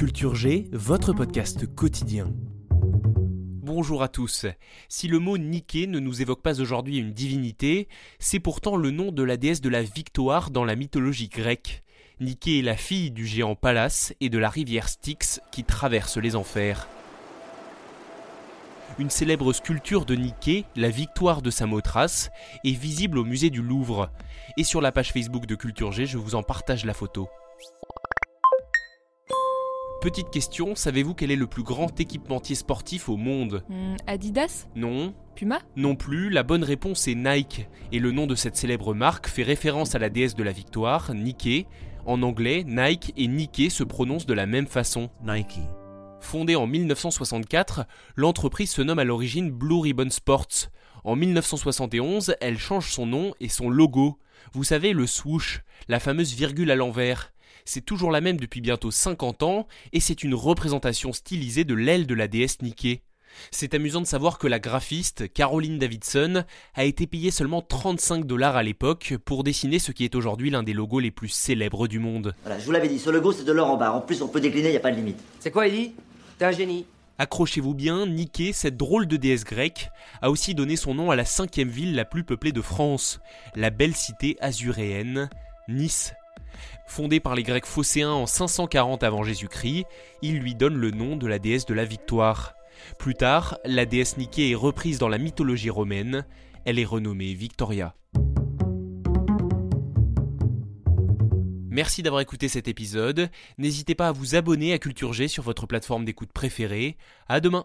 Culture G, votre podcast quotidien. Bonjour à tous. Si le mot Nike ne nous évoque pas aujourd'hui une divinité, c'est pourtant le nom de la déesse de la victoire dans la mythologie grecque. Nike est la fille du géant Pallas et de la rivière Styx qui traverse les enfers. Une célèbre sculpture de Nike, la victoire de Samothrace, est visible au musée du Louvre. Et sur la page Facebook de Culture G, je vous en partage la photo. Petite question, savez-vous quel est le plus grand équipementier sportif au monde? Hmm, Adidas? Non, Puma? Non plus, la bonne réponse est Nike, et le nom de cette célèbre marque fait référence à la déesse de la victoire, Nike. En anglais, Nike et Nike se prononcent de la même façon. Nike. Fondée en 1964, l'entreprise se nomme à l'origine Blue Ribbon Sports. En 1971, elle change son nom et son logo. Vous savez, le swoosh, la fameuse virgule à l'envers. C'est toujours la même depuis bientôt 50 ans et c'est une représentation stylisée de l'aile de la déesse Nike. C'est amusant de savoir que la graphiste Caroline Davidson a été payée seulement 35 dollars à l'époque pour dessiner ce qui est aujourd'hui l'un des logos les plus célèbres du monde. Voilà, je vous l'avais dit, sur le go, c'est de l'or en barre. En plus, on peut décliner, il a pas de limite. C'est quoi, Eddie T'es un génie. Accrochez-vous bien, Nike, cette drôle de déesse grecque, a aussi donné son nom à la cinquième ville la plus peuplée de France, la belle cité azuréenne, Nice. Fondée par les Grecs phocéens en 540 avant Jésus-Christ, il lui donne le nom de la déesse de la victoire. Plus tard, la déesse Nike est reprise dans la mythologie romaine, elle est renommée Victoria. Merci d'avoir écouté cet épisode. N'hésitez pas à vous abonner à Culture G sur votre plateforme d'écoute préférée. À demain.